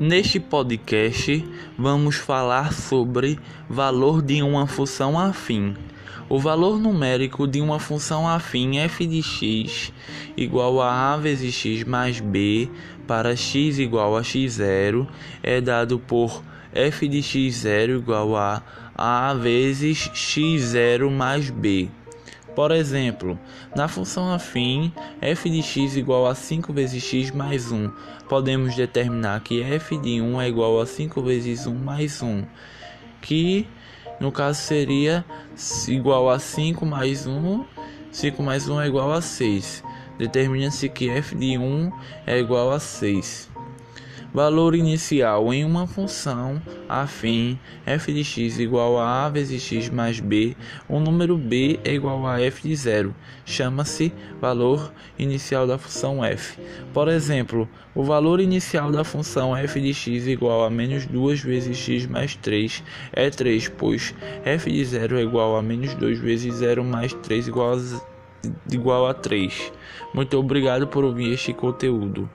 Neste podcast, vamos falar sobre valor de uma função afim. O valor numérico de uma função afim f de x igual a a vezes x mais b para x igual a x0 é dado por f de x0 igual a a vezes x0 mais b. Por exemplo, na função afim f de x igual a 5 vezes x mais 1, podemos determinar que f de 1 é igual a 5 vezes 1 mais 1, que no caso seria igual a 5 mais 1, 5 mais 1 é igual a 6. Determina-se que f de 1 é igual a 6. Valor inicial em uma função afim f de x igual a a vezes x mais b, o número b é igual a f de zero. Chama-se valor inicial da função f. Por exemplo, o valor inicial da função f de x igual a menos 2 vezes x mais 3 é 3, pois f de zero é igual a menos 2 vezes 0 mais 3 igual a, igual a 3. Muito obrigado por ouvir este conteúdo.